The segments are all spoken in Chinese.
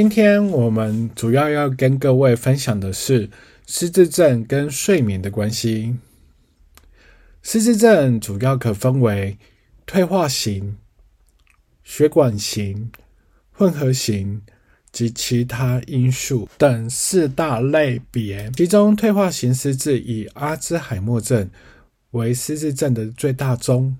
今天我们主要要跟各位分享的是失智症跟睡眠的关系。失智症主要可分为退化型、血管型、混合型及其他因素等四大类别。其中，退化型失智以阿兹海默症为失智症的最大宗，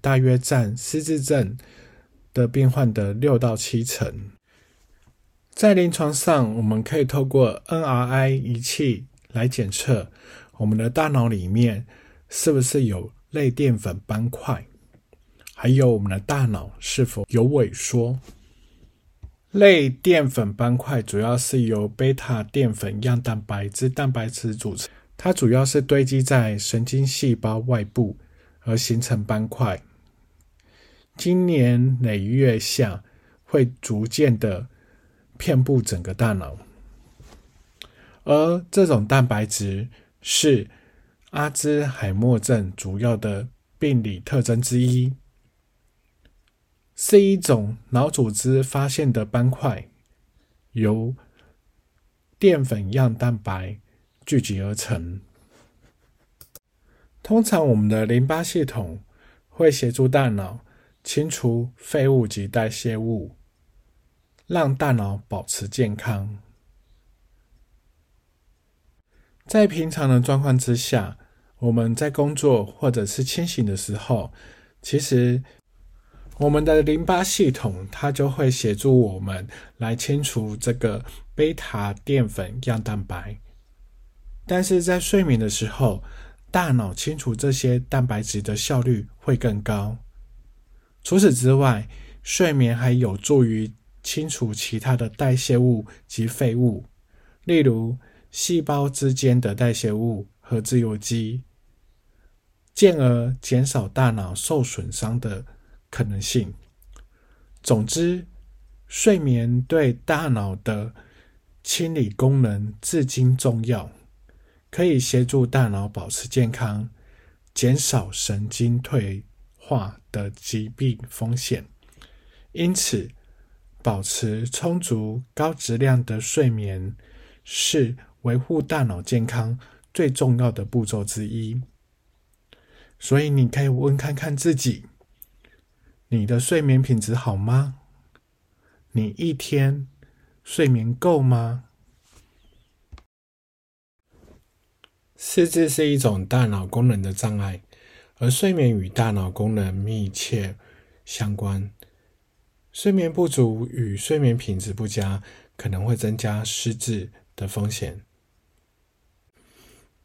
大约占失智症的病患的六到七成。在临床上，我们可以透过 NRI 仪器来检测我们的大脑里面是不是有类淀粉斑块，还有我们的大脑是否有萎缩。类淀粉斑块主要是由贝塔淀粉样蛋白之蛋白质组成，它主要是堆积在神经细胞外部而形成斑块，经年累月下会逐渐的。遍布整个大脑，而这种蛋白质是阿兹海默症主要的病理特征之一，是一种脑组织发现的斑块，由淀粉样蛋白聚集而成。通常，我们的淋巴系统会协助大脑清除废物及代谢物。让大脑保持健康。在平常的状况之下，我们在工作或者是清醒的时候，其实我们的淋巴系统它就会协助我们来清除这个贝塔淀粉样蛋白。但是在睡眠的时候，大脑清除这些蛋白质的效率会更高。除此之外，睡眠还有助于。清除其他的代谢物及废物，例如细胞之间的代谢物和自由基，进而减少大脑受损伤的可能性。总之，睡眠对大脑的清理功能至今重要，可以协助大脑保持健康，减少神经退化的疾病风险。因此，保持充足高质量的睡眠是维护大脑健康最重要的步骤之一。所以，你可以问看看自己：你的睡眠品质好吗？你一天睡眠够吗？失智是一种大脑功能的障碍，而睡眠与大脑功能密切相关。睡眠不足与睡眠品质不佳可能会增加失智的风险。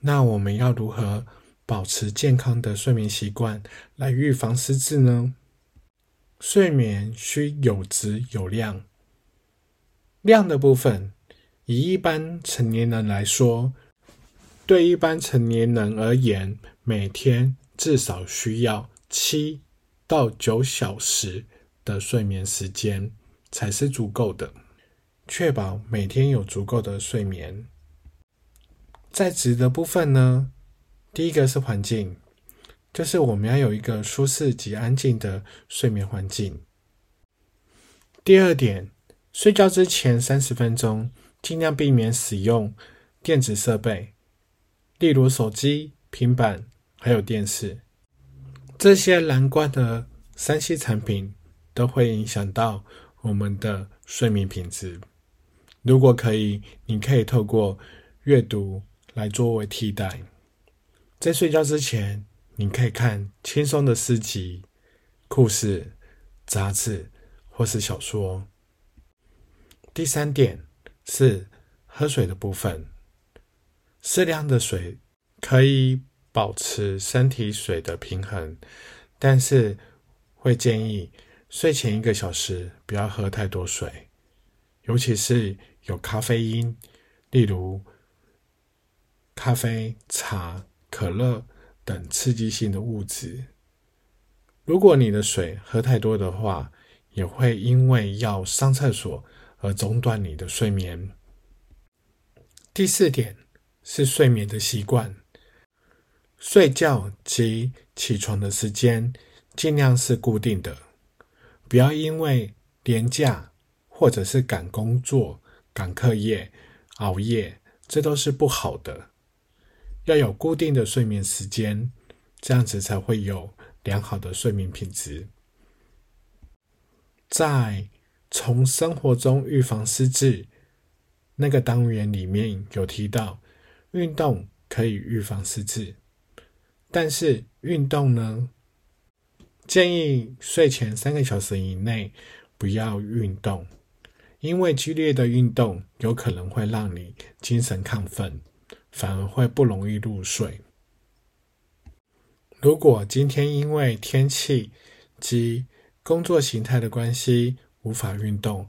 那我们要如何保持健康的睡眠习惯来预防失智呢？睡眠需有质有量。量的部分，以一般成年人来说，对一般成年人而言，每天至少需要七到九小时。的睡眠时间才是足够的，确保每天有足够的睡眠。在值的部分呢，第一个是环境，就是我们要有一个舒适及安静的睡眠环境。第二点，睡觉之前三十分钟，尽量避免使用电子设备，例如手机、平板还有电视这些蓝光的三 C 产品。都会影响到我们的睡眠品质。如果可以，你可以透过阅读来作为替代。在睡觉之前，你可以看轻松的诗集、故事、杂志或是小说。第三点是喝水的部分，适量的水可以保持身体水的平衡，但是会建议睡前一个小时不要喝太多水，尤其是有咖啡因，例如咖啡、茶。可乐等刺激性的物质。如果你的水喝太多的话，也会因为要上厕所而中断你的睡眠。第四点是睡眠的习惯，睡觉及起床的时间尽量是固定的，不要因为廉假或者是赶工作、赶课业、熬夜，这都是不好的。要有固定的睡眠时间，这样子才会有良好的睡眠品质。在从生活中预防失智那个单元里面有提到，运动可以预防失智，但是运动呢，建议睡前三个小时以内不要运动，因为剧烈的运动有可能会让你精神亢奋。反而会不容易入睡。如果今天因为天气及工作形态的关系无法运动，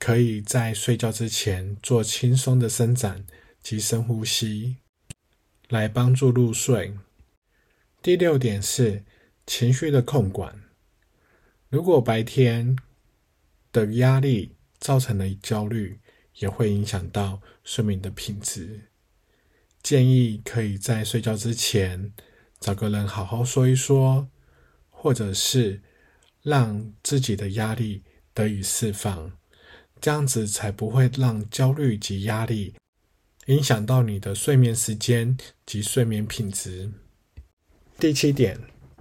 可以在睡觉之前做轻松的伸展及深呼吸，来帮助入睡。第六点是情绪的控管。如果白天的压力造成了焦虑，也会影响到睡眠的品质。建议可以在睡觉之前找个人好好说一说，或者是让自己的压力得以释放，这样子才不会让焦虑及压力影响到你的睡眠时间及睡眠品质。第七点，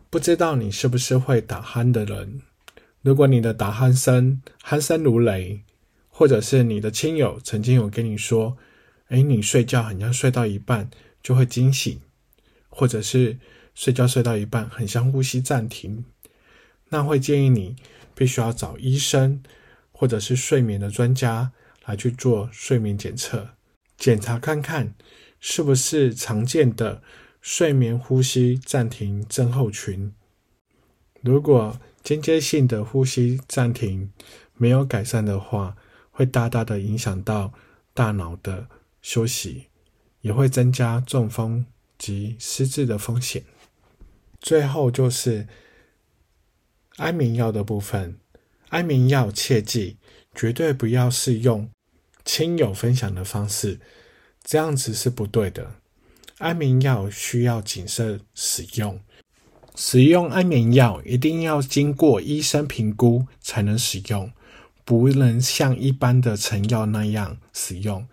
不知道你是不是会打鼾的人？如果你的打鼾声鼾声如雷，或者是你的亲友曾经有跟你说。哎，你睡觉好像睡到一半就会惊醒，或者是睡觉睡到一半很像呼吸暂停，那会建议你必须要找医生或者是睡眠的专家来去做睡眠检测，检查看看是不是常见的睡眠呼吸暂停症候群。如果间接性的呼吸暂停没有改善的话，会大大的影响到大脑的。休息也会增加中风及失智的风险。最后就是安眠药的部分，安眠药切记绝对不要是用亲友分享的方式，这样子是不对的。安眠药需要谨慎使用，使用安眠药一定要经过医生评估才能使用，不能像一般的成药那样使用。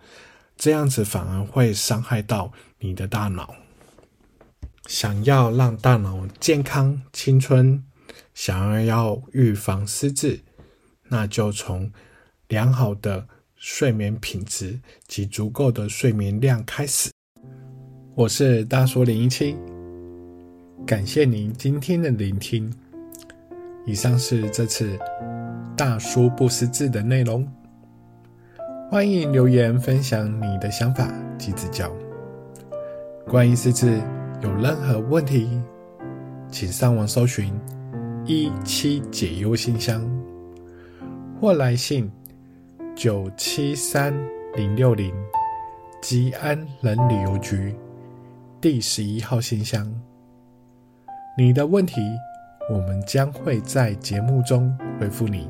这样子反而会伤害到你的大脑。想要让大脑健康、青春，想要要预防失智，那就从良好的睡眠品质及足够的睡眠量开始。我是大叔零一七，感谢您今天的聆听。以上是这次大叔不识字的内容。欢迎留言分享你的想法及指教。关于识字有任何问题，请上网搜寻一七解忧信箱，或来信九七三零六零吉安人旅游局第十一号信箱。你的问题，我们将会在节目中回复你。